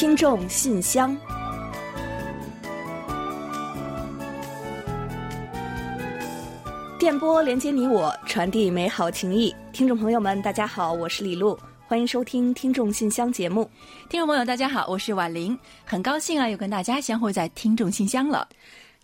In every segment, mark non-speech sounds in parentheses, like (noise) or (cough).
听众信箱，电波连接你我，传递美好情谊。听众朋友们，大家好，我是李璐，欢迎收听《听众信箱》节目。听众朋友，大家好，我是婉玲，很高兴啊，又跟大家相会在《听众信箱》了。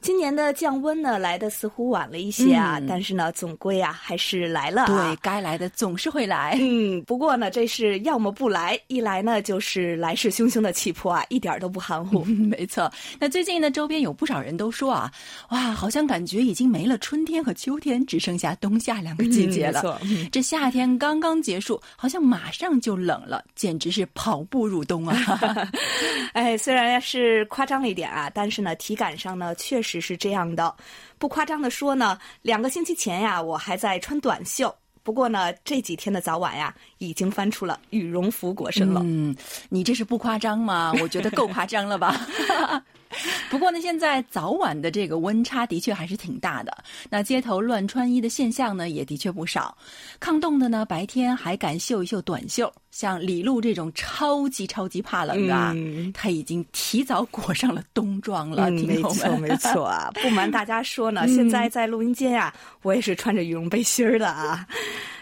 今年的降温呢，来的似乎晚了一些啊，嗯但是呢，总归啊还是来了、啊。对，该来的总是会来。嗯，不过呢，这是要么不来，一来呢就是来势汹汹的气魄啊，一点都不含糊。嗯 (laughs) 没错，那最近呢，周边有不少人都说啊，哇，好像感觉已经没了春天和秋天，只剩下冬夏两个季节了。嗯没错嗯这夏天刚刚结束，好像马上就冷了，简直是跑步入冬啊！(laughs) 哎，虽然是夸张了一点啊，但是呢，体感上呢确实是这样的。不夸张的说呢，两个星期前呀，我还在穿短袖。不过呢，这几天的早晚呀，已经翻出了羽绒服裹身了。嗯，你这是不夸张吗？我觉得够夸张了吧。(laughs) (laughs) 不过呢，现在早晚的这个温差的确还是挺大的。那街头乱穿衣的现象呢，也的确不少。抗冻的呢，白天还敢秀一秀短袖，像李璐这种超级超级怕冷的啊，嗯他已经提早裹上了冬装了。没错，没错啊！不瞒大家说呢，(laughs) 现在在录音间啊，我也是穿着羽绒背心儿的啊。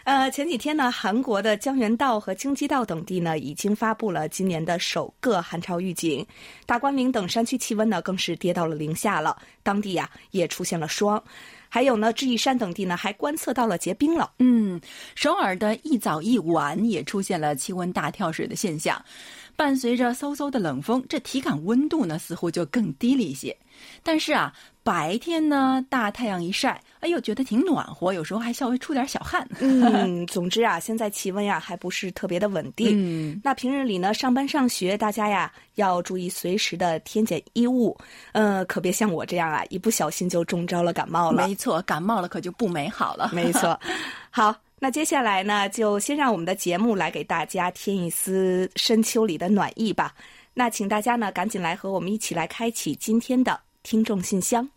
呃，前几天呢，韩国的江原道和京畿道等地呢，已经发布了今年的首个寒潮预警。大关岭等山区气温呢，更是跌到了零下了，当地呀、也出现了霜。还有呢，智异山等地呢，还观测到了结冰了。嗯，首尔的一早一晚也出现了气温大跳水的现象，伴随着嗖嗖的冷风，这体感温度呢似乎就更低了一些。但是啊，白天呢大太阳一晒，哎呦，觉得挺暖和，有时候还稍微出点小汗。嗯，(laughs) 总之啊，现在气温呀还不是特别的稳定。嗯，那平日里呢，上班上学，大家呀要注意随时的添减衣物，呃，可别像我这样啊，一不小心就中招了感冒了。没错，感冒了可就不美好了。没错，(laughs) 好，那接下来呢，就先让我们的节目来给大家添一丝深秋里的暖意吧。那请大家呢赶紧来和我们一起来开启今天的听众信箱。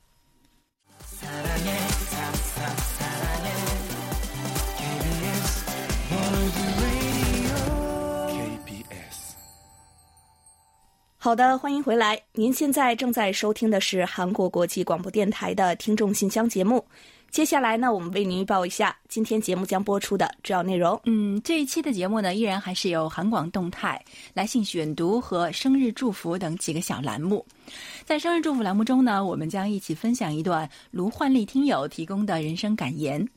好的，欢迎回来。您现在正在收听的是韩国国际广播电台的听众信箱节目。接下来呢，我们为您预报一下今天节目将播出的主要内容。嗯，这一期的节目呢，依然还是有韩广动态、来信选读和生日祝福等几个小栏目。在生日祝福栏目中呢，我们将一起分享一段卢焕丽听友提供的人生感言。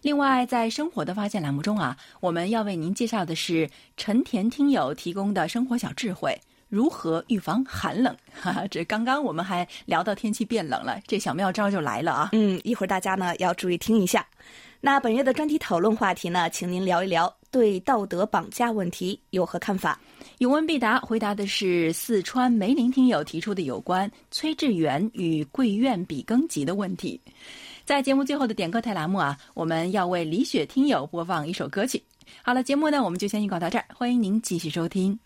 另外，在生活的发现栏目中啊，我们要为您介绍的是陈田听友提供的生活小智慧。如何预防寒冷？(laughs) 哈哈，这刚刚我们还聊到天气变冷了，这小妙招就来了啊！嗯，一会儿大家呢要注意听一下。那本月的专题讨论话题呢，请您聊一聊对道德绑架问题有何看法？有问必答，回答的是四川梅林听友提出的有关崔志远与贵院比庚级的问题。在节目最后的点歌台栏目啊，我们要为李雪听友播放一首歌曲。好了，节目呢我们就先预告到这儿，欢迎您继续收听。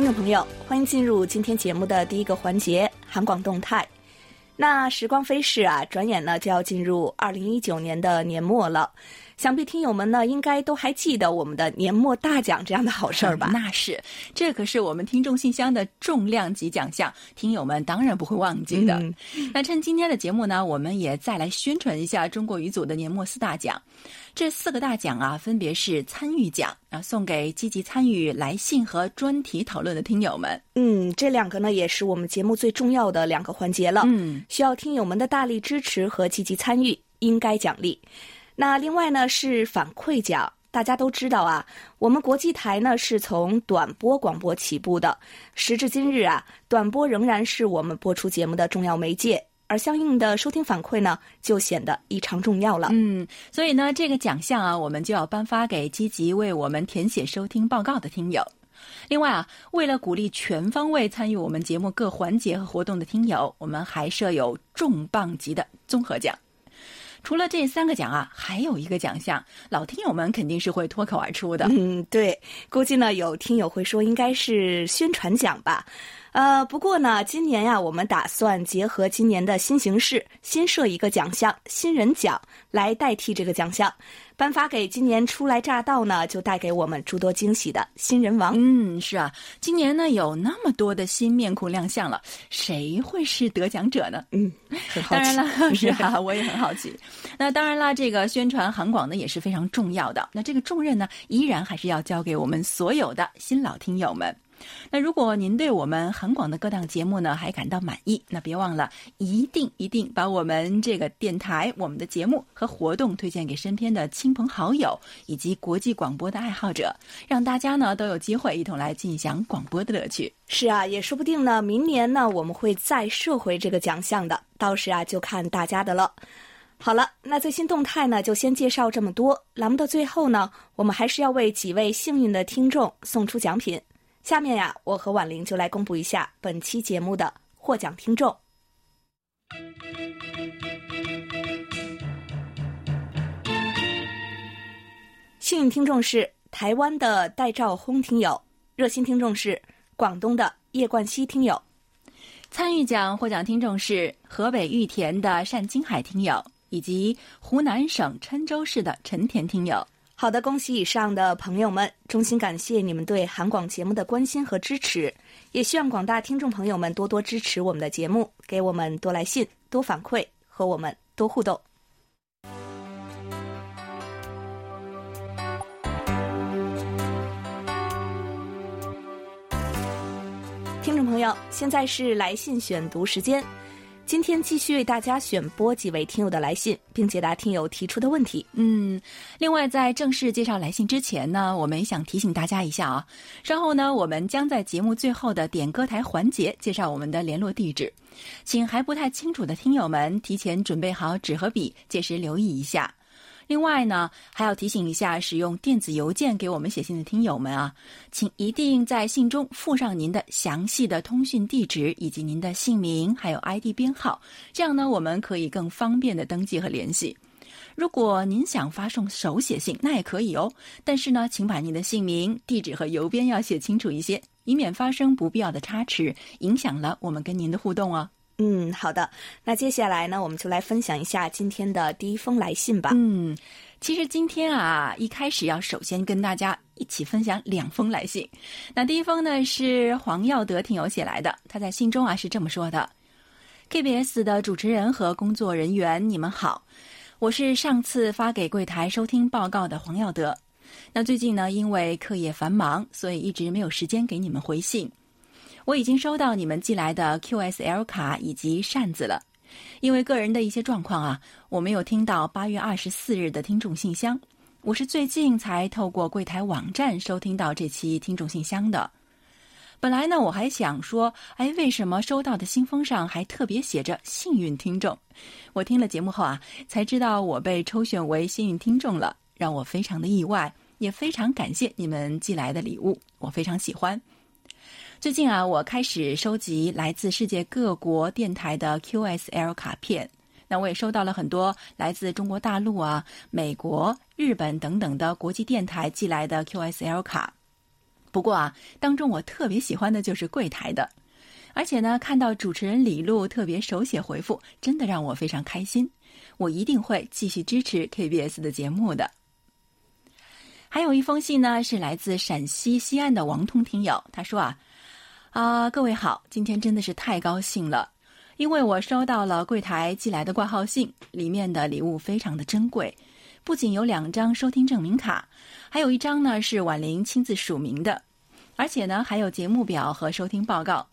听众朋友，欢迎进入今天节目的第一个环节——韩广动态。那时光飞逝啊，转眼呢就要进入二零一九年的年末了。想必听友们呢，应该都还记得我们的年末大奖这样的好事儿吧？(laughs) 那是，这可是我们听众信箱的重量级奖项，听友们当然不会忘记的。嗯那趁今天的节目呢，我们也再来宣传一下中国语组的年末四大奖。这四个大奖啊，分别是参与奖啊，送给积极参与来信和专题讨论的听友们。嗯，这两个呢，也是我们节目最重要的两个环节了。嗯，需要听友们的大力支持和积极参与，应该奖励。那另外呢是反馈奖，大家都知道啊，我们国际台呢是从短波广播起步的，时至今日啊，短波仍然是我们播出节目的重要媒介，而相应的收听反馈呢就显得异常重要了。嗯，所以呢，这个奖项啊，我们就要颁发给积极为我们填写收听报告的听友。另外啊，为了鼓励全方位参与我们节目各环节和活动的听友，我们还设有重磅级的综合奖。除了这三个奖啊，还有一个奖项，老听友们肯定是会脱口而出的。嗯，对，估计呢有听友会说应该是宣传奖吧。呃，不过呢，今年呀，我们打算结合今年的新形势，新设一个奖项——新人奖，来代替这个奖项，颁发给今年初来乍到呢，就带给我们诸多惊喜的新人王。嗯，是啊，今年呢有那么多的新面孔亮相了，谁会是得奖者呢？嗯，当然了，(laughs) 是啊，我也很好奇。那当然啦，这个宣传韩广呢也是非常重要的。那这个重任呢，依然还是要交给我们所有的新老听友们。那如果您对我们韩广的各档节目呢还感到满意，那别忘了一定一定把我们这个电台、我们的节目和活动推荐给身边的亲朋好友以及国际广播的爱好者，让大家呢都有机会一同来尽享广播的乐趣。是啊，也说不定呢，明年呢我们会再设回这个奖项的，到时啊就看大家的了。好了，那最新动态呢就先介绍这么多。栏目的最后呢，我们还是要为几位幸运的听众送出奖品。下面呀，我和婉玲就来公布一下本期节目的获奖听众。幸运听众是台湾的戴兆轰听友，热心听众是广东的叶冠希听友，参与奖获奖听众是河北玉田的单金海听友，以及湖南省郴州市的陈田听友。好的，恭喜以上的朋友们，衷心感谢你们对韩广节目的关心和支持，也希望广大听众朋友们多多支持我们的节目，给我们多来信、多反馈，和我们多互动。听众朋友，现在是来信选读时间。今天继续为大家选播几位听友的来信，并解答听友提出的问题。嗯，另外在正式介绍来信之前呢，我们也想提醒大家一下啊，稍后呢，我们将在节目最后的点歌台环节介绍我们的联络地址，请还不太清楚的听友们提前准备好纸和笔，届时留意一下。另外呢，还要提醒一下使用电子邮件给我们写信的听友们啊，请一定在信中附上您的详细的通讯地址以及您的姓名，还有 ID 编号，这样呢，我们可以更方便的登记和联系。如果您想发送手写信，那也可以哦，但是呢，请把您的姓名、地址和邮编要写清楚一些，以免发生不必要的差池，影响了我们跟您的互动哦。嗯，好的。那接下来呢，我们就来分享一下今天的第一封来信吧。嗯，其实今天啊，一开始要首先跟大家一起分享两封来信。那第一封呢是黄耀德听友写来的，他在信中啊是这么说的：“KBS 的主持人和工作人员，你们好，我是上次发给柜台收听报告的黄耀德。那最近呢，因为课业繁忙，所以一直没有时间给你们回信。”我已经收到你们寄来的 QSL 卡以及扇子了，因为个人的一些状况啊，我没有听到八月二十四日的听众信箱。我是最近才透过柜台网站收听到这期听众信箱的。本来呢，我还想说，哎，为什么收到的信封上还特别写着“幸运听众”？我听了节目后啊，才知道我被抽选为幸运听众了，让我非常的意外，也非常感谢你们寄来的礼物，我非常喜欢。最近啊，我开始收集来自世界各国电台的 QSL 卡片。那我也收到了很多来自中国大陆啊、美国、日本等等的国际电台寄来的 QSL 卡。不过啊，当中我特别喜欢的就是柜台的，而且呢，看到主持人李璐特别手写回复，真的让我非常开心。我一定会继续支持 KBS 的节目的。还有一封信呢，是来自陕西西安的王通听友，他说啊。啊，各位好，今天真的是太高兴了，因为我收到了柜台寄来的挂号信，里面的礼物非常的珍贵，不仅有两张收听证明卡，还有一张呢是婉玲亲自署名的，而且呢还有节目表和收听报告，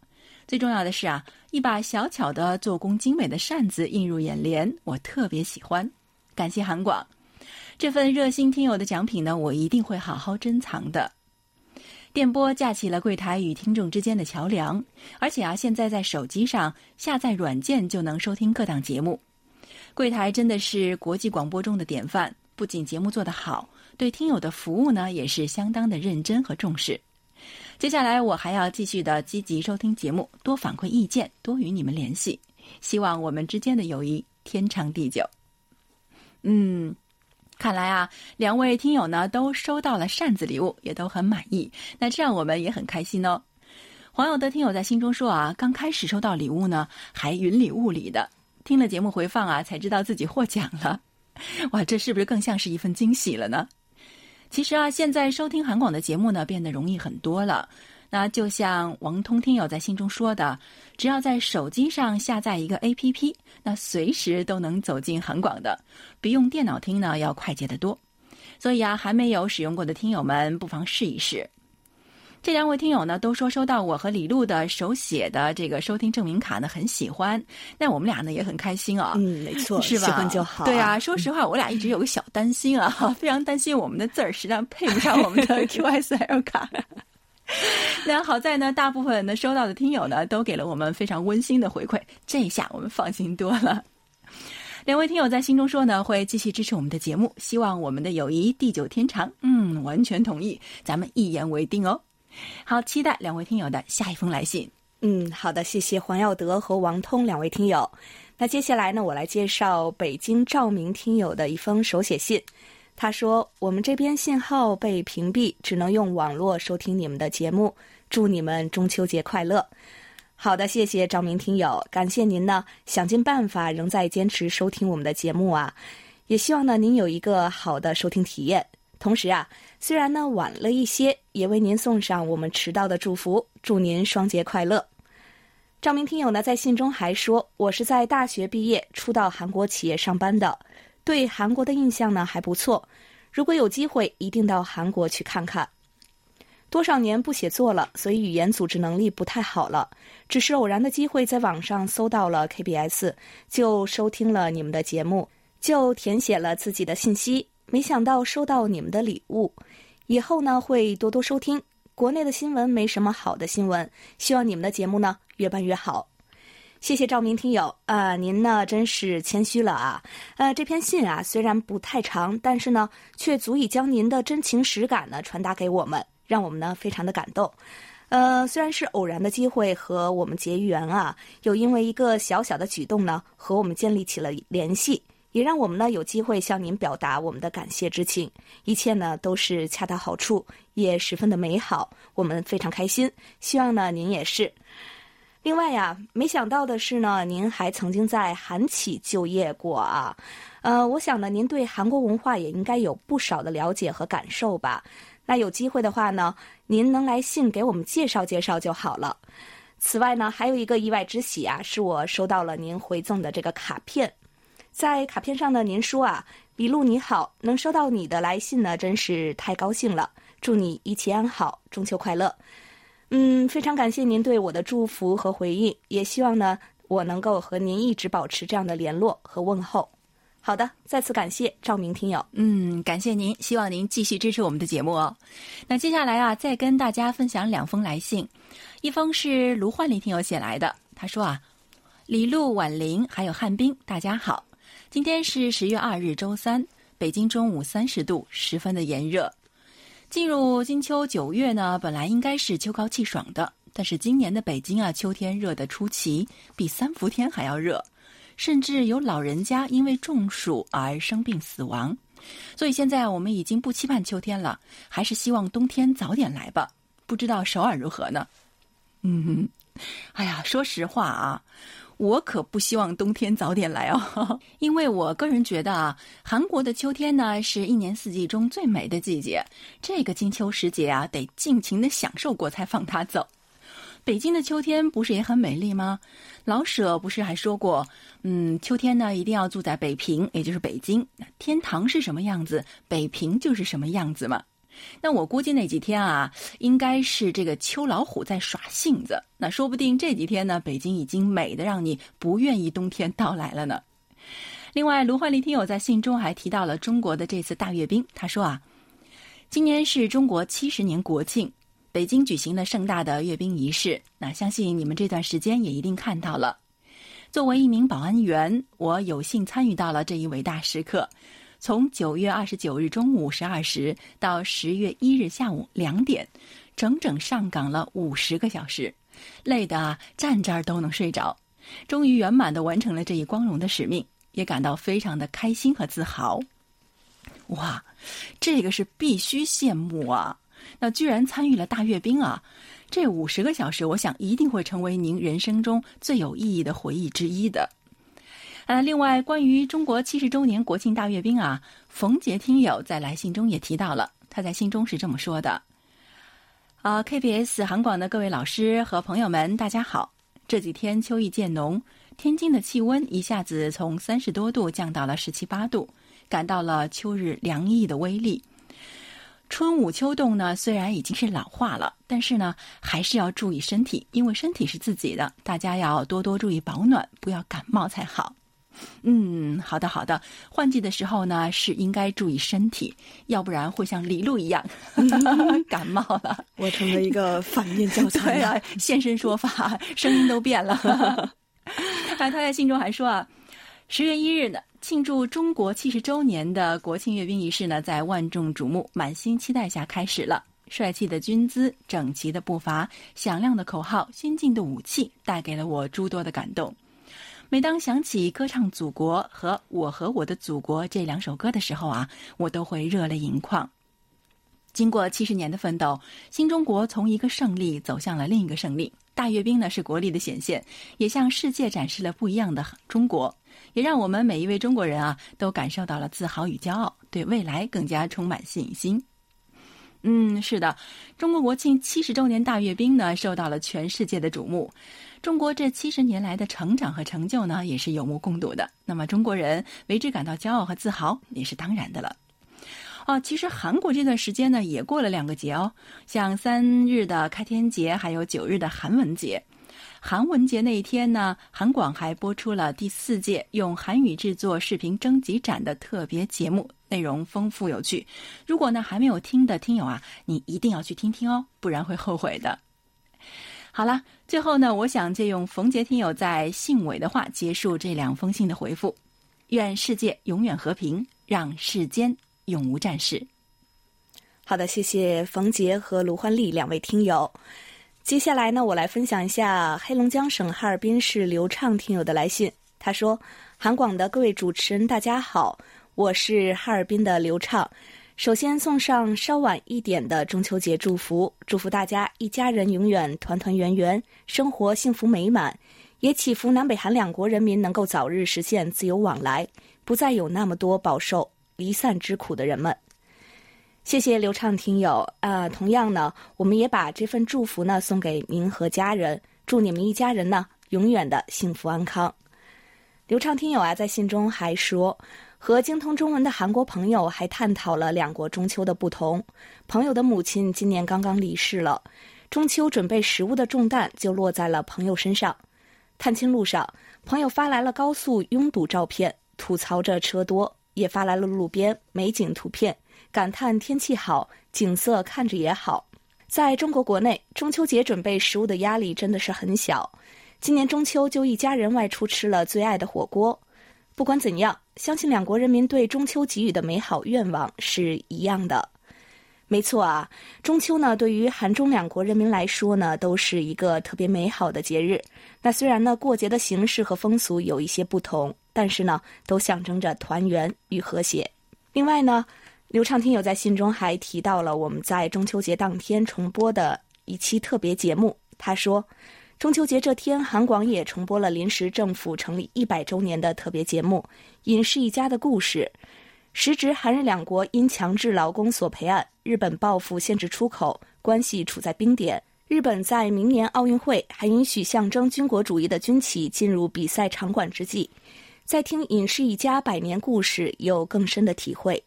最重要的是啊，一把小巧的做工精美的扇子映入眼帘，我特别喜欢，感谢韩广，这份热心听友的奖品呢，我一定会好好珍藏的。电波架起了柜台与听众之间的桥梁，而且啊，现在在手机上下载软件就能收听各档节目。柜台真的是国际广播中的典范，不仅节目做得好，对听友的服务呢也是相当的认真和重视。接下来我还要继续的积极收听节目，多反馈意见，多与你们联系，希望我们之间的友谊天长地久。嗯，看来啊，两位听友呢都收到了扇子礼物，也都很满意。那这样我们也很开心哦。黄有德听友在心中说啊，刚开始收到礼物呢，还云里雾里的，听了节目回放啊，才知道自己获奖了。(laughs) 哇，这是不是更像是一份惊喜了呢？其实啊，现在收听韩广的节目呢，变得容易很多了。那就像王通听友在信中说的，只要在手机上下载一个 APP，那随时都能走进韩广的，比用电脑听呢要快捷得多。所以啊，还没有使用过的听友们，不妨试一试。这两位听友呢，都说收到我和李璐的手写的这个收听证明卡呢，很喜欢。那我们俩呢也很开心啊。嗯，没错，是吧？喜欢就好。对啊，说实话，我俩一直有个小担心啊，(laughs) 非常担心我们的字儿实际上配不上我们的 (laughs) QSL 卡。(laughs) 那好在呢，大部分呢收到的听友呢，都给了我们非常温馨的回馈，这一下我们放心多了。两位听友在信中说呢，会继续支持我们的节目，希望我们的友谊地久天长。嗯，完全同意，咱们一言为定哦。好，期待两位听友的下一封来信。嗯，好的，谢谢黄耀德和王通两位听友。那接下来呢，我来介绍北京赵明听友的一封手写信。他说：“我们这边信号被屏蔽，只能用网络收听你们的节目。祝你们中秋节快乐。”好的，谢谢赵明听友，感谢您呢，想尽办法仍在坚持收听我们的节目啊。也希望呢，您有一个好的收听体验。同时啊，虽然呢晚了一些，也为您送上我们迟到的祝福，祝您双节快乐。赵明听友呢在信中还说：“我是在大学毕业初到韩国企业上班的，对韩国的印象呢还不错。如果有机会，一定到韩国去看看。多少年不写作了，所以语言组织能力不太好了。只是偶然的机会在网上搜到了 KBS，就收听了你们的节目，就填写了自己的信息。”没想到收到你们的礼物，以后呢会多多收听。国内的新闻没什么好的新闻，希望你们的节目呢越办越好。谢谢赵明听友啊，您呢真是谦虚了啊。呃，这篇信啊虽然不太长，但是呢却足以将您的真情实感呢传达给我们，让我们呢非常的感动。呃，虽然是偶然的机会和我们结缘啊，又因为一个小小的举动呢和我们建立起了联系。也让我们呢有机会向您表达我们的感谢之情，一切呢都是恰到好处，也十分的美好，我们非常开心。希望呢您也是。另外呀，没想到的是呢，您还曾经在韩企就业过啊。呃，我想呢，您对韩国文化也应该有不少的了解和感受吧。那有机会的话呢，您能来信给我们介绍介绍就好了。此外呢，还有一个意外之喜啊，是我收到了您回赠的这个卡片。在卡片上呢，您说啊，李璐你好，能收到你的来信呢，真是太高兴了。祝你一切安好，中秋快乐。嗯，非常感谢您对我的祝福和回应，也希望呢，我能够和您一直保持这样的联络和问候。好的，再次感谢赵明听友。嗯，感谢您，希望您继续支持我们的节目哦。那接下来啊，再跟大家分享两封来信，一封是卢焕林听友写来的，他说啊，李璐、婉玲还有汉斌，大家好。今天是十月二日，周三，北京中午三十度，十分的炎热。进入金秋九月呢，本来应该是秋高气爽的，但是今年的北京啊，秋天热得出奇，比三伏天还要热，甚至有老人家因为中暑而生病死亡。所以现在我们已经不期盼秋天了，还是希望冬天早点来吧。不知道首尔如何呢？嗯，哎呀，说实话啊。我可不希望冬天早点来哦，(laughs) 因为我个人觉得啊，韩国的秋天呢是一年四季中最美的季节，这个金秋时节啊，得尽情的享受过才放它走。北京的秋天不是也很美丽吗？老舍不是还说过，嗯，秋天呢一定要住在北平，也就是北京，天堂是什么样子，北平就是什么样子嘛。那我估计那几天啊，应该是这个秋老虎在耍性子。那说不定这几天呢，北京已经美的让你不愿意冬天到来了呢。另外，卢焕丽听友在信中还提到了中国的这次大阅兵。他说啊，今年是中国七十年国庆，北京举行了盛大的阅兵仪式。那相信你们这段时间也一定看到了。作为一名保安员，我有幸参与到了这一伟大时刻。从九月二十九日中午十二时到十月一日下午两点，整整上岗了五十个小时，累得站这儿都能睡着。终于圆满的完成了这一光荣的使命，也感到非常的开心和自豪。哇，这个是必须羡慕啊！那居然参与了大阅兵啊！这五十个小时，我想一定会成为您人生中最有意义的回忆之一的。呃，另外，关于中国七十周年国庆大阅兵啊，冯杰听友在来信中也提到了，他在信中是这么说的：啊，KBS 韩广的各位老师和朋友们，大家好！这几天秋意渐浓，天津的气温一下子从三十多度降到了十七八度。感到了秋日凉意的威力。春捂秋冻呢，虽然已经是老话了，但是呢，还是要注意身体，因为身体是自己的，大家要多多注意保暖，不要感冒才好。嗯，好的好的，换季的时候呢，是应该注意身体，要不然会像李璐一样 (laughs) 感冒了。我成了一个反面教材啊！现身说法，声音都变了。(laughs) 他在信中还说啊，十月一日呢。庆祝中国七十周年的国庆阅兵仪式呢，在万众瞩目、满心期待下开始了。帅气的军姿、整齐的步伐、响亮的口号、先进的武器，带给了我诸多的感动。每当想起歌唱祖国和我和我的祖国这两首歌的时候啊，我都会热泪盈眶。经过七十年的奋斗，新中国从一个胜利走向了另一个胜利。大阅兵呢，是国力的显现，也向世界展示了不一样的中国。也让我们每一位中国人啊，都感受到了自豪与骄傲，对未来更加充满信心。嗯，是的，中国国庆七十周年大阅兵呢，受到了全世界的瞩目。中国这七十年来的成长和成就呢，也是有目共睹的。那么，中国人为之感到骄傲和自豪，也是当然的了。哦，其实韩国这段时间呢，也过了两个节哦，像三日的开天节，还有九日的韩文节。韩文节那一天呢，韩广还播出了第四届用韩语制作视频征集展的特别节目，内容丰富有趣。如果呢还没有听的听友啊，你一定要去听听哦，不然会后悔的。好了，最后呢，我想借用冯杰听友在信尾的话结束这两封信的回复：愿世界永远和平，让世间永无战事。好的，谢谢冯杰和卢焕丽两位听友。接下来呢，我来分享一下黑龙江省哈尔滨市刘畅听友的来信。他说：“韩广的各位主持人，大家好，我是哈尔滨的刘畅。首先送上稍晚一点的中秋节祝福，祝福大家一家人永远团团圆圆，生活幸福美满。也祈福南北韩两国人民能够早日实现自由往来，不再有那么多饱受离散之苦的人们。”谢谢刘畅听友啊，同样呢，我们也把这份祝福呢送给您和家人，祝你们一家人呢永远的幸福安康。刘畅听友啊，在信中还说，和精通中文的韩国朋友还探讨了两国中秋的不同。朋友的母亲今年刚刚离世了，中秋准备食物的重担就落在了朋友身上。探亲路上，朋友发来了高速拥堵照片，吐槽着车多，也发来了路边美景图片。感叹天气好，景色看着也好。在中国国内，中秋节准备食物的压力真的是很小。今年中秋就一家人外出吃了最爱的火锅。不管怎样，相信两国人民对中秋给予的美好愿望是一样的。没错啊，中秋呢，对于韩中两国人民来说呢，都是一个特别美好的节日。那虽然呢，过节的形式和风俗有一些不同，但是呢，都象征着团圆与和谐。另外呢。刘畅听友在信中还提到了我们在中秋节当天重播的一期特别节目。他说，中秋节这天，韩广也重播了临时政府成立一百周年的特别节目《尹氏一家的故事》，时值韩日两国因强制劳工索赔案，日本报复限制出口，关系处在冰点。日本在明年奥运会还允许象征军国主义的军旗进入比赛场馆之际，在听尹氏一家百年故事，有更深的体会。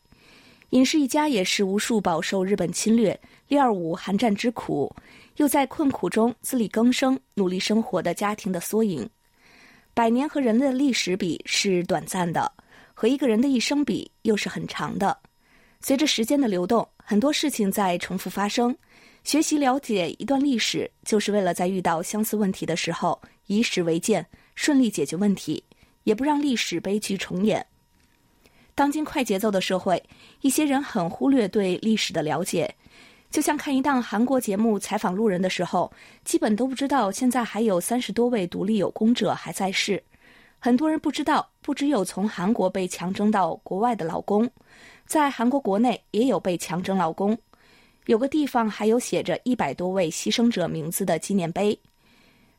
尹氏一家也是无数饱受日本侵略、六二五寒战之苦，又在困苦中自力更生、努力生活的家庭的缩影。百年和人类的历史比是短暂的，和一个人的一生比又是很长的。随着时间的流动，很多事情在重复发生。学习了解一段历史，就是为了在遇到相似问题的时候以史为鉴，顺利解决问题，也不让历史悲剧重演。当今快节奏的社会，一些人很忽略对历史的了解，就像看一档韩国节目采访路人的时候，基本都不知道现在还有三十多位独立有功者还在世。很多人不知道不只有从韩国被强征到国外的劳工，在韩国国内也有被强征劳工。有个地方还有写着一百多位牺牲者名字的纪念碑。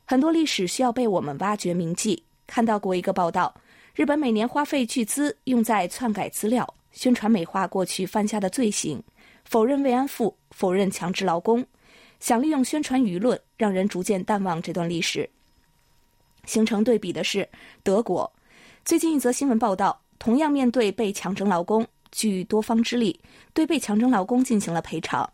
很多历史需要被我们挖掘铭记。看到过一个报道，日本每年花费巨资用在篡改资料、宣传美化过去犯下的罪行，否认慰安妇，否认强制劳工，想利用宣传舆论让人逐渐淡忘这段历史。形成对比的是德国。最近一则新闻报道，同样面对被强征劳工，据多方之力，对被强征劳工进行了赔偿。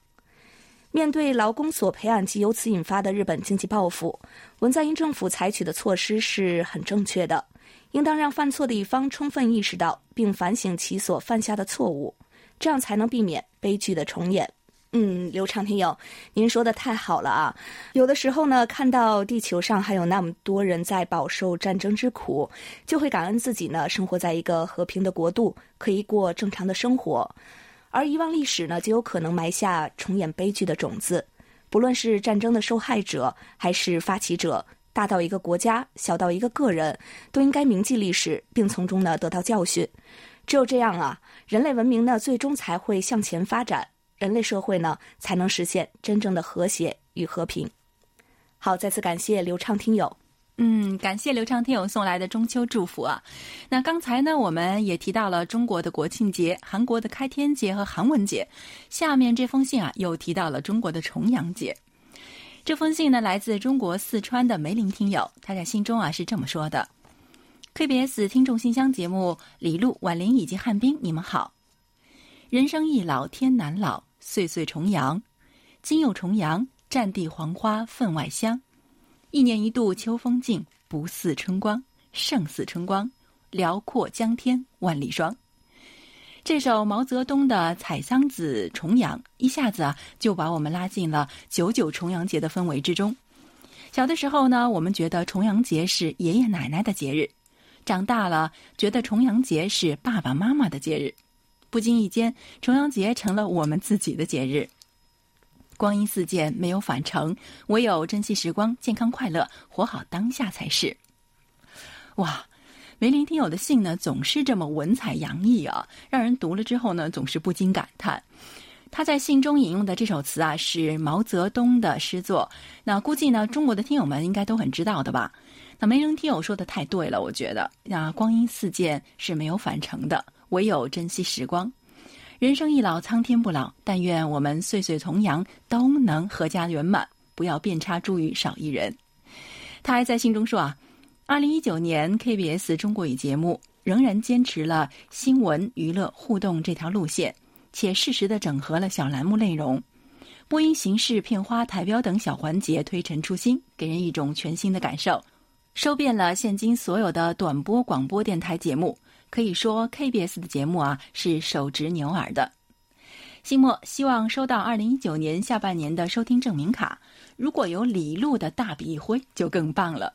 面对劳工索赔案及由此引发的日本经济报复，文在寅政府采取的措施是很正确的，应当让犯错的一方充分意识到并反省其所犯下的错误，这样才能避免悲剧的重演。嗯，刘畅听友，您说的太好了啊！有的时候呢，看到地球上还有那么多人在饱受战争之苦，就会感恩自己呢，生活在一个和平的国度，可以过正常的生活。而遗忘历史呢，就有可能埋下重演悲剧的种子。不论是战争的受害者，还是发起者，大到一个国家，小到一个个人，都应该铭记历史，并从中呢得到教训。只有这样啊，人类文明呢，最终才会向前发展。人类社会呢，才能实现真正的和谐与和平。好，再次感谢刘畅听友。嗯，感谢刘畅听友送来的中秋祝福啊。那刚才呢，我们也提到了中国的国庆节、韩国的开天节和韩文节。下面这封信啊，又提到了中国的重阳节。这封信呢，来自中国四川的梅林听友，他在信中啊是这么说的：“KBS 听众信箱节目，李璐、婉玲以及汉斌，你们好。人生易老，天难老。”岁岁重阳，今又重阳，战地黄花分外香。一年一度秋风劲，不似春光，胜似春光，辽阔江天万里霜。这首毛泽东的《采桑子·重阳》一下子啊，就把我们拉进了九九重阳节的氛围之中。小的时候呢，我们觉得重阳节是爷爷奶奶的节日；长大了，觉得重阳节是爸爸妈妈的节日。不经意间，重阳节成了我们自己的节日。光阴似箭，没有返程，唯有珍惜时光，健康快乐，活好当下才是。哇，梅林听友的信呢，总是这么文采洋溢啊，让人读了之后呢，总是不禁感叹。他在信中引用的这首词啊，是毛泽东的诗作。那估计呢，中国的听友们应该都很知道的吧？那梅林听友说的太对了，我觉得，那光阴似箭是没有返程的。唯有珍惜时光，人生易老，苍天不老。但愿我们岁岁重阳，都能阖家圆满，不要遍插茱萸少一人。他还在信中说啊，二零一九年 KBS 中国语节目仍然坚持了新闻、娱乐、互动这条路线，且适时的整合了小栏目内容，播音形式、片花、台标等小环节推陈出新，给人一种全新的感受，收遍了现今所有的短波广播电台节目。可以说，KBS 的节目啊是手执牛耳的。新莫希望收到二零一九年下半年的收听证明卡，如果有李璐的大笔一挥，就更棒了。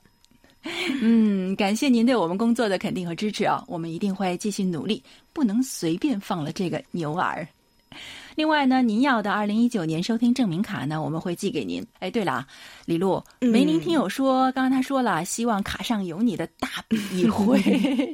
(laughs) 嗯，感谢您对我们工作的肯定和支持啊，我们一定会继续努力，不能随便放了这个牛耳。另外呢，您要的二零一九年收听证明卡呢，我们会寄给您。哎，对了，李璐，梅林听友说，刚刚他说了，希望卡上有你的大笔一挥，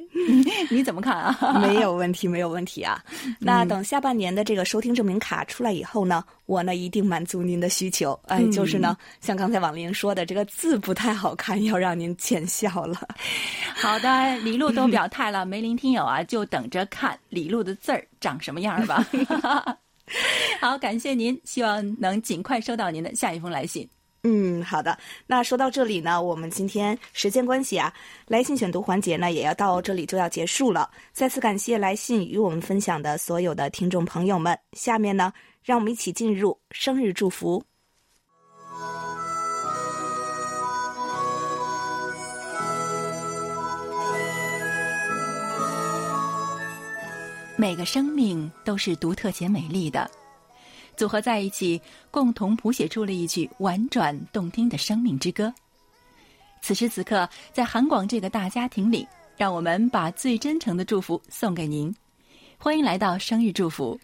(laughs) 你怎么看啊？没有问题，没有问题啊。那等下半年的这个收听证明卡出来以后呢，我呢一定满足您的需求。哎，就是呢，像刚才网林说的，这个字不太好看，要让您见笑了。(laughs) 好的，李璐都表态了，梅林听友啊，就等着看李璐的字儿长什么样吧。(laughs) (laughs) 好，感谢您，希望能尽快收到您的下一封来信。嗯，好的。那说到这里呢，我们今天时间关系啊，来信选读环节呢也要到这里就要结束了。再次感谢来信与我们分享的所有的听众朋友们。下面呢，让我们一起进入生日祝福。每个生命都是独特且美丽的，组合在一起，共同谱写出了一曲婉转动听的生命之歌。此时此刻，在韩广这个大家庭里，让我们把最真诚的祝福送给您。欢迎来到生日祝福。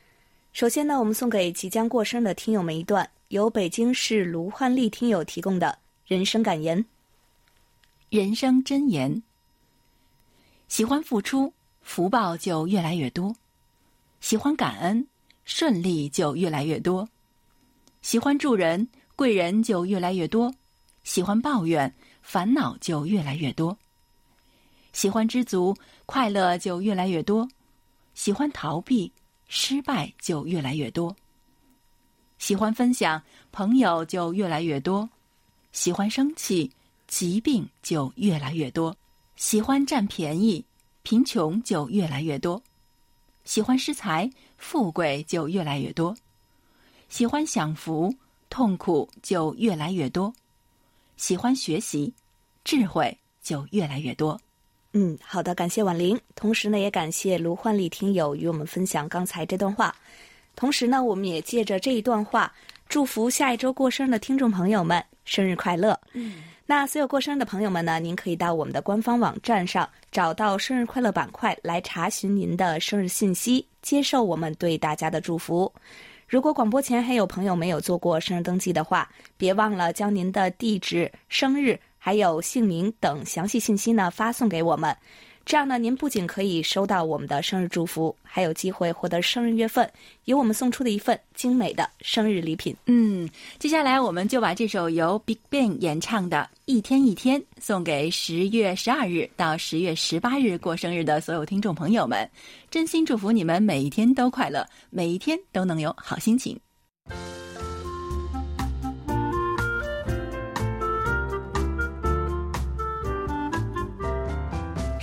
首先呢，我们送给即将过生的听友们一段由北京市卢焕丽听友提供的人生感言。人生箴言。喜欢付出，福报就越来越多；喜欢感恩，顺利就越来越多；喜欢助人，贵人就越来越多；喜欢抱怨，烦恼就越来越多；喜欢知足，快乐就越来越多；喜欢逃避，失败就越来越多；喜欢分享，朋友就越来越多；喜欢生气，疾病就越来越多；喜欢占便宜。贫穷就越来越多，喜欢失财，富贵就越来越多；喜欢享福，痛苦就越来越多；喜欢学习，智慧就越来越多。嗯，好的，感谢婉玲，同时呢，也感谢卢焕丽听友与我们分享刚才这段话。同时呢，我们也借着这一段话，祝福下一周过生日的听众朋友们生日快乐。嗯。那所有过生日的朋友们呢？您可以到我们的官方网站上找到生日快乐板块来查询您的生日信息，接受我们对大家的祝福。如果广播前还有朋友没有做过生日登记的话，别忘了将您的地址、生日还有姓名等详细信息呢发送给我们。这样呢，您不仅可以收到我们的生日祝福，还有机会获得生日月份，由我们送出的一份精美的生日礼品。嗯，接下来我们就把这首由 BigBang 演唱的《一天一天》送给十月十二日到十月十八日过生日的所有听众朋友们，真心祝福你们每一天都快乐，每一天都能有好心情。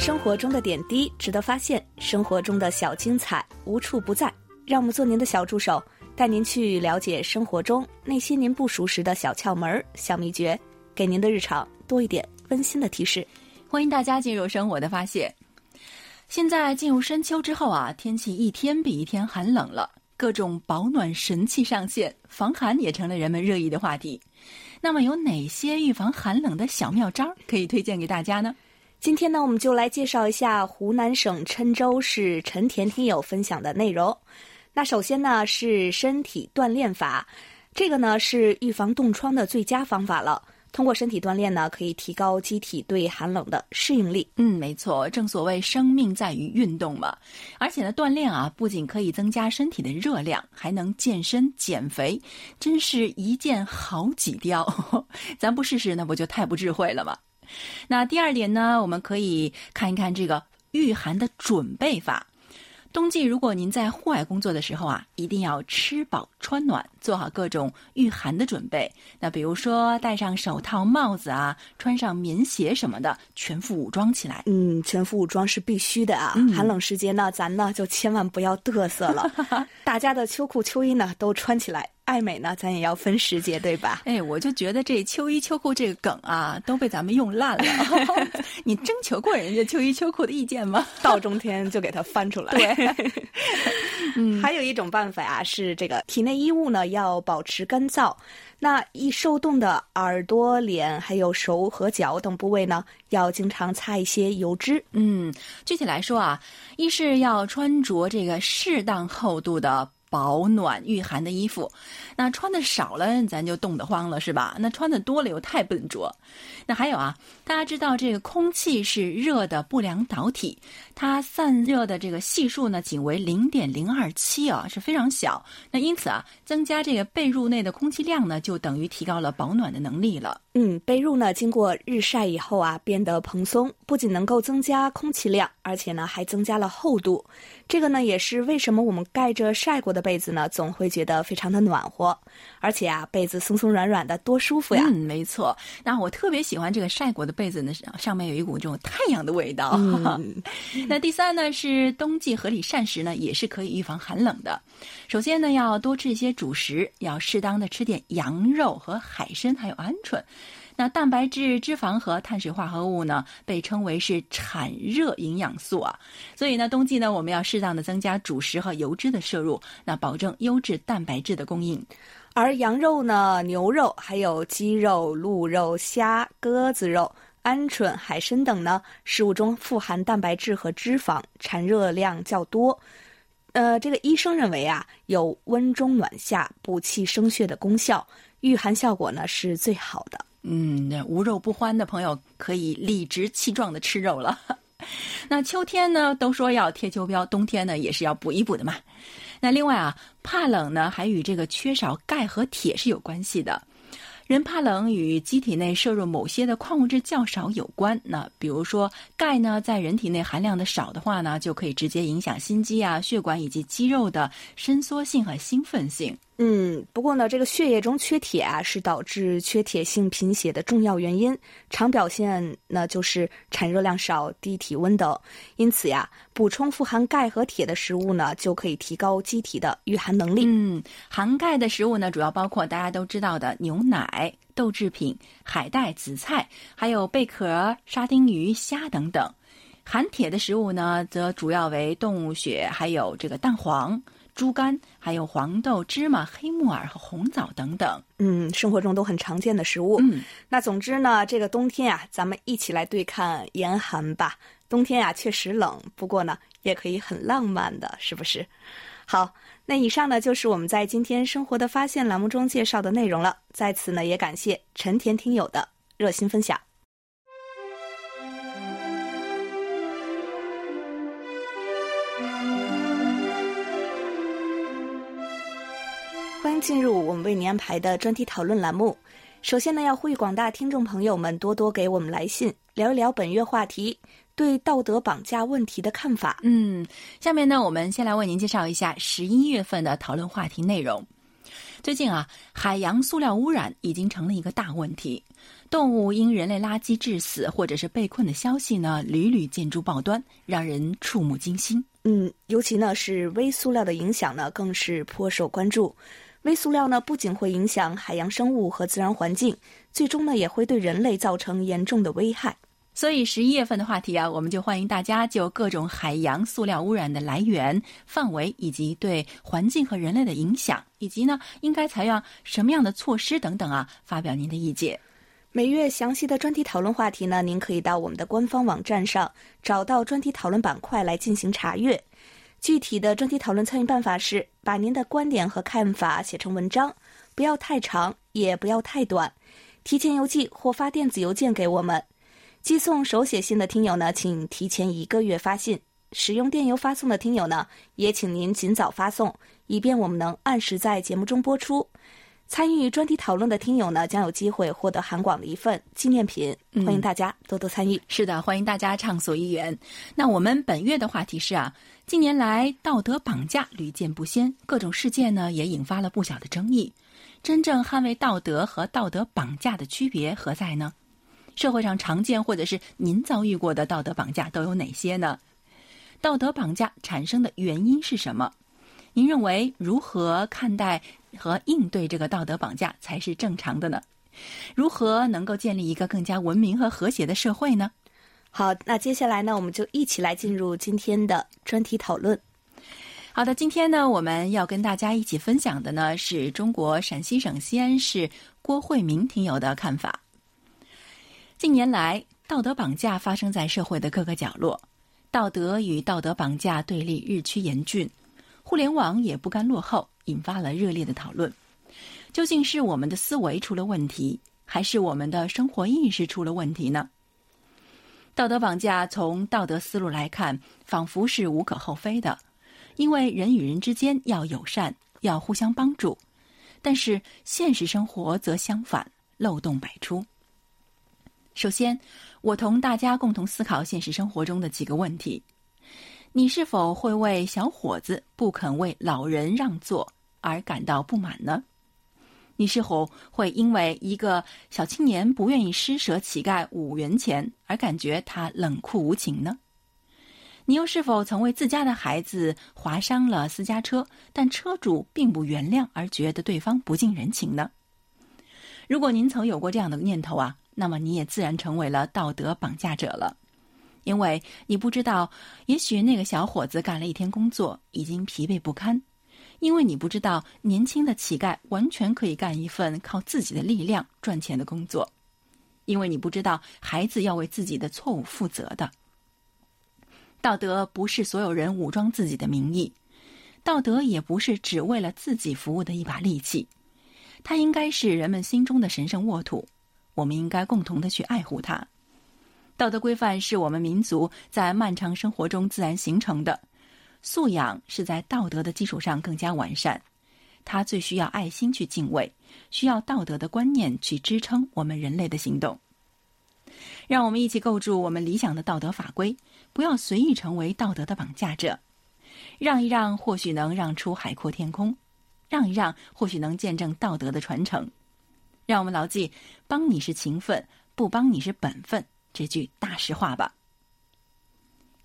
生活中的点滴值得发现，生活中的小精彩无处不在。让我们做您的小助手，带您去了解生活中那些您不熟识的小窍门、小秘诀，给您的日常多一点温馨的提示。欢迎大家进入生活的发现。现在进入深秋之后啊，天气一天比一天寒冷了，各种保暖神器上线，防寒也成了人们热议的话题。那么，有哪些预防寒冷的小妙招可以推荐给大家呢？今天呢，我们就来介绍一下湖南省郴州市陈田听友分享的内容。那首先呢是身体锻炼法，这个呢是预防冻疮的最佳方法了。通过身体锻炼呢，可以提高机体对寒冷的适应力。嗯，没错，正所谓生命在于运动嘛。而且呢，锻炼啊，不仅可以增加身体的热量，还能健身减肥，真是一箭好几雕。(laughs) 咱不试试，那不就太不智慧了吗？那第二点呢，我们可以看一看这个御寒的准备法。冬季如果您在户外工作的时候啊，一定要吃饱穿暖，做好各种御寒的准备。那比如说戴上手套、帽子啊，穿上棉鞋什么的，全副武装起来。嗯，全副武装是必须的啊！寒冷时节呢，咱呢就千万不要嘚瑟了。(laughs) 大家的秋裤秋衣呢都穿起来。爱美呢，咱也要分时节，对吧？哎，我就觉得这秋衣秋裤这个梗啊，都被咱们用烂了。(laughs) 你征求过人家秋衣秋裤的意见吗？到中天就给它翻出来。对，(laughs) 嗯，还有一种办法啊，是这个体内衣物呢要保持干燥。那易受冻的耳朵、脸，还有手和脚等部位呢，要经常擦一些油脂。嗯，具体来说啊，一是要穿着这个适当厚度的。保暖御寒的衣服，那穿的少了，咱就冻得慌了，是吧？那穿的多了又太笨拙。那还有啊，大家知道这个空气是热的不良导体，它散热的这个系数呢，仅为零点零二七啊，是非常小。那因此啊，增加这个被褥内的空气量呢，就等于提高了保暖的能力了。嗯，被褥呢经过日晒以后啊，变得蓬松，不仅能够增加空气量，而且呢还增加了厚度。这个呢也是为什么我们盖着晒过的被子呢，总会觉得非常的暖和，而且啊被子松松软软的，多舒服呀。嗯，没错。那我特别喜欢这个晒过的被子呢，上面有一股这种太阳的味道。(laughs) 那第三呢是冬季合理膳食呢，也是可以预防寒冷的。首先呢要多吃一些主食，要适当的吃点羊肉和海参，还有鹌鹑。那蛋白质、脂肪和碳水化合物呢，被称为是产热营养素啊。所以呢，冬季呢，我们要适当的增加主食和油脂的摄入，那保证优质蛋白质的供应。而羊肉呢、牛肉、还有鸡肉、鹿肉、虾、鸽子肉、鹌鹑、海参等呢，食物中富含蛋白质和脂肪，产热量较多。呃，这个医生认为啊，有温中暖夏、补气生血的功效，御寒效果呢是最好的。嗯，无肉不欢的朋友可以理直气壮的吃肉了。(laughs) 那秋天呢，都说要贴秋膘，冬天呢也是要补一补的嘛。那另外啊，怕冷呢，还与这个缺少钙和铁是有关系的。人怕冷与机体内摄入某些的矿物质较少有关。那比如说钙呢，在人体内含量的少的话呢，就可以直接影响心肌啊、血管以及肌肉的伸缩性和兴奋性。嗯，不过呢，这个血液中缺铁啊，是导致缺铁性贫血的重要原因。常表现呢就是产热量少、低体温等。因此呀，补充富含钙和铁的食物呢，就可以提高机体的御寒能力。嗯，含钙的食物呢，主要包括大家都知道的牛奶、豆制品、海带、紫菜，还有贝壳、沙丁鱼、虾等等。含铁的食物呢，则主要为动物血，还有这个蛋黄。猪肝，还有黄豆、芝麻、黑木耳和红枣等等，嗯，生活中都很常见的食物。嗯，那总之呢，这个冬天啊，咱们一起来对抗严寒吧。冬天啊，确实冷，不过呢，也可以很浪漫的，是不是？好，那以上呢就是我们在今天生活的发现栏目中介绍的内容了。在此呢，也感谢陈田听友的热心分享。进入我们为您安排的专题讨论栏目。首先呢，要呼吁广大听众朋友们多多给我们来信，聊一聊本月话题对道德绑架问题的看法。嗯，下面呢，我们先来为您介绍一下十一月份的讨论话题内容。最近啊，海洋塑料污染已经成了一个大问题，动物因人类垃圾致死或者是被困的消息呢，屡屡见诸报端，让人触目惊心。嗯，尤其呢是微塑料的影响呢，更是颇受关注。微塑料呢，不仅会影响海洋生物和自然环境，最终呢，也会对人类造成严重的危害。所以十一月份的话题啊，我们就欢迎大家就各种海洋塑料污染的来源、范围，以及对环境和人类的影响，以及呢，应该采用什么样的措施等等啊，发表您的意见。每月详细的专题讨论话题呢，您可以到我们的官方网站上找到专题讨论板块来进行查阅。具体的专题讨论参与办法是：把您的观点和看法写成文章，不要太长，也不要太短。提前邮寄或发电子邮件给我们。寄送手写信的听友呢，请提前一个月发信；使用电邮发送的听友呢，也请您尽早发送，以便我们能按时在节目中播出。参与专题讨论的听友呢，将有机会获得韩广的一份纪念品。欢迎大家多多参与。是的，欢迎大家畅所欲言。那我们本月的话题是啊，近年来道德绑架屡见不鲜，各种事件呢也引发了不小的争议。真正捍卫道德和道德绑架的区别何在呢？社会上常见或者是您遭遇过的道德绑架都有哪些呢？道德绑架产生的原因是什么？您认为如何看待？和应对这个道德绑架才是正常的呢？如何能够建立一个更加文明和和谐的社会呢？好，那接下来呢，我们就一起来进入今天的专题讨论。好的，今天呢，我们要跟大家一起分享的呢，是中国陕西省西安市郭慧明听友的看法。近年来，道德绑架发生在社会的各个角落，道德与道德绑架对立日趋严峻，互联网也不甘落后。引发了热烈的讨论。究竟是我们的思维出了问题，还是我们的生活意识出了问题呢？道德绑架从道德思路来看，仿佛是无可厚非的，因为人与人之间要友善，要互相帮助。但是现实生活则相反，漏洞百出。首先，我同大家共同思考现实生活中的几个问题。你是否会为小伙子不肯为老人让座而感到不满呢？你是否会因为一个小青年不愿意施舍乞丐五元钱而感觉他冷酷无情呢？你又是否曾为自家的孩子划伤了私家车，但车主并不原谅而觉得对方不近人情呢？如果您曾有过这样的念头啊，那么你也自然成为了道德绑架者了。因为你不知道，也许那个小伙子干了一天工作已经疲惫不堪；因为你不知道，年轻的乞丐完全可以干一份靠自己的力量赚钱的工作；因为你不知道，孩子要为自己的错误负责的。道德不是所有人武装自己的名义，道德也不是只为了自己服务的一把利器，它应该是人们心中的神圣沃土，我们应该共同的去爱护它。道德规范是我们民族在漫长生活中自然形成的，素养是在道德的基础上更加完善。它最需要爱心去敬畏，需要道德的观念去支撑我们人类的行动。让我们一起构筑我们理想的道德法规，不要随意成为道德的绑架者。让一让，或许能让出海阔天空；让一让，或许能见证道德的传承。让我们牢记“帮你是情分，不帮你是本分”这句大实话吧。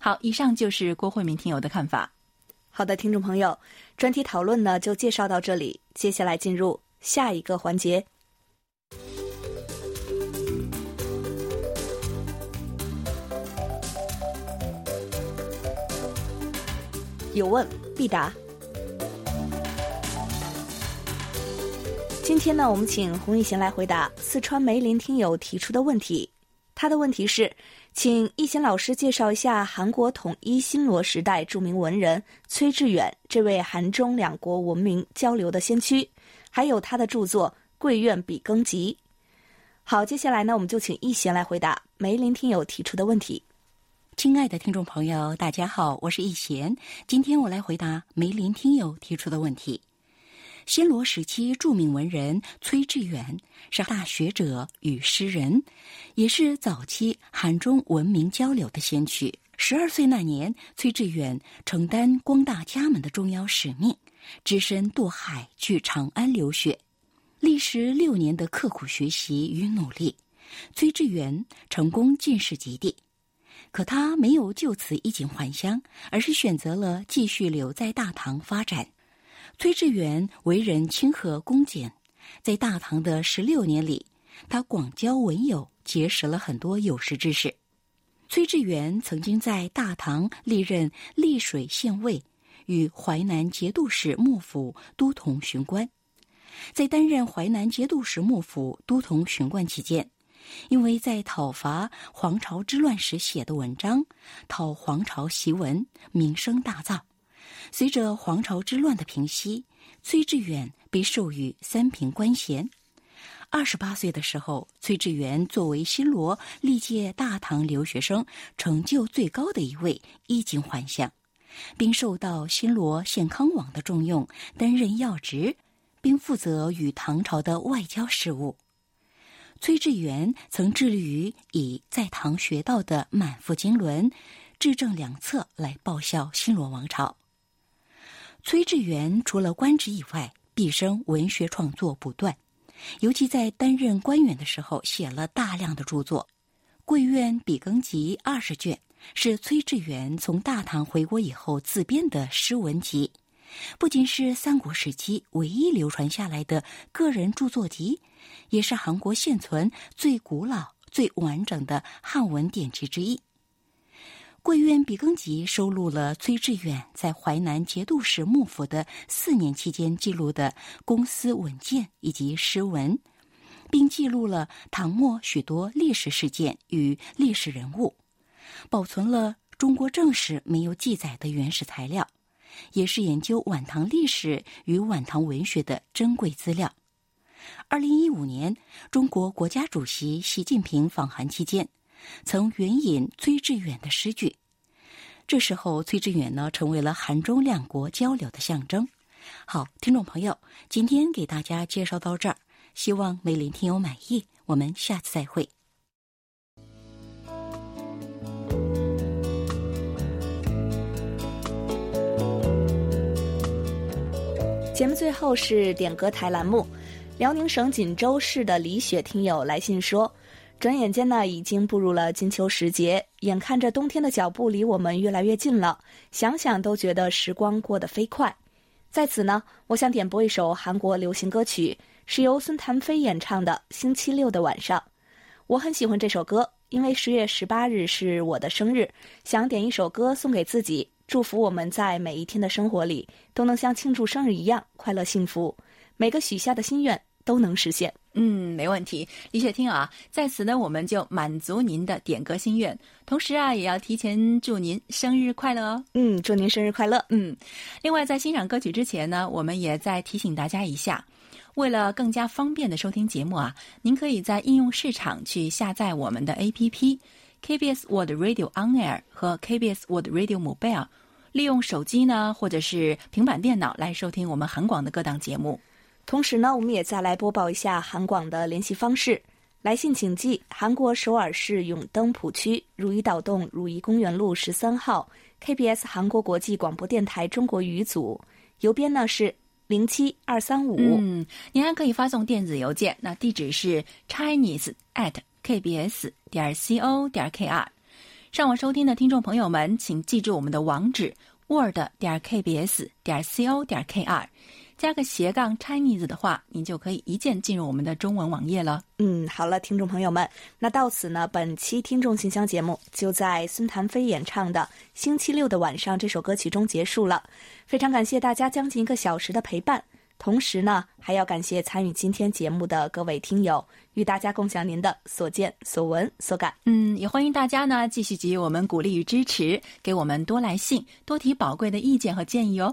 好，以上就是郭慧明听友的看法。好的，听众朋友，专题讨论呢就介绍到这里，接下来进入下一个环节。有问必答。今天呢，我们请洪玉贤来回答四川梅林听友提出的问题。他的问题是，请一贤老师介绍一下韩国统一新罗时代著名文人崔致远这位韩中两国文明交流的先驱，还有他的著作《贵院笔耕集》。好，接下来呢，我们就请一贤来回答梅林听友提出的问题。亲爱的听众朋友，大家好，我是易贤。今天我来回答梅林听友提出的问题。新罗时期著名文人崔致远是大学者与诗人，也是早期韩中文明交流的先驱。十二岁那年，崔致远承担光大家门的重要使命，只身渡海去长安留学。历时六年的刻苦学习与努力，崔致远成功进士及第。可他没有就此衣锦还乡，而是选择了继续留在大唐发展。崔致远为人亲和恭俭，在大唐的十六年里，他广交文友，结识了很多有识之士。崔致远曾经在大唐历任丽水县尉与淮南节度使幕府都统巡官，在担任淮南节度使幕府都统巡官期间。因为在讨伐黄巢之乱时写的文章，讨黄巢檄文，名声大噪。随着黄巢之乱的平息，崔致远被授予三品官衔。二十八岁的时候，崔致远作为新罗历届大唐留学生成就最高的一位，衣锦还乡，并受到新罗献康王的重用，担任要职，并负责与唐朝的外交事务。崔致远曾致力于以在唐学到的满腹经纶、治政良策来报效新罗王朝。崔致远除了官职以外，毕生文学创作不断，尤其在担任官员的时候，写了大量的著作，《贵院笔耕集》二十卷是崔致远从大唐回国以后自编的诗文集。不仅是三国时期唯一流传下来的个人著作集，也是韩国现存最古老、最完整的汉文典籍之一。《贵院笔耕集》收录了崔致远在淮南节度使幕府的四年期间记录的公司文件以及诗文，并记录了唐末许多历史事件与历史人物，保存了中国正史没有记载的原始材料。也是研究晚唐历史与晚唐文学的珍贵资料。二零一五年，中国国家主席习近平访韩期间，曾援引崔致远的诗句。这时候，崔致远呢成为了韩中两国交流的象征。好，听众朋友，今天给大家介绍到这儿，希望梅林听友满意。我们下次再会。节目最后是点歌台栏目，辽宁省锦州市的李雪听友来信说：“转眼间呢，已经步入了金秋时节，眼看着冬天的脚步离我们越来越近了，想想都觉得时光过得飞快。在此呢，我想点播一首韩国流行歌曲，是由孙谭飞演唱的《星期六的晚上》。我很喜欢这首歌，因为十月十八日是我的生日，想点一首歌送给自己。”祝福我们在每一天的生活里都能像庆祝生日一样快乐幸福，每个许下的心愿都能实现。嗯，没问题，李雪听啊，在此呢，我们就满足您的点歌心愿，同时啊，也要提前祝您生日快乐哦。嗯，祝您生日快乐。嗯，另外在欣赏歌曲之前呢，我们也再提醒大家一下，为了更加方便的收听节目啊，您可以在应用市场去下载我们的 APP。KBS World Radio On Air 和 KBS World Radio Mobile，利用手机呢或者是平板电脑来收听我们韩广的各档节目。同时呢，我们也再来播报一下韩广的联系方式。来信请寄韩国首尔市永登浦区如意岛洞如意公园路十三号 KBS 韩国国际广播电台中国语组，邮编呢是零七二三五。嗯，您还可以发送电子邮件，那地址是 chinese at kbs 点 co 点 kr。上网收听的听众朋友们，请记住我们的网址 word 点 kbs 点 co 点 kr。加个斜杠 Chinese 的话，您就可以一键进入我们的中文网页了。嗯，好了，听众朋友们，那到此呢，本期听众信箱节目就在孙谭飞演唱的《星期六的晚上》这首歌曲中结束了。非常感谢大家将近一个小时的陪伴，同时呢，还要感谢参与今天节目的各位听友，与大家共享您的所见所闻所感。嗯，也欢迎大家呢继续给予我们鼓励与支持，给我们多来信，多提宝贵的意见和建议哦。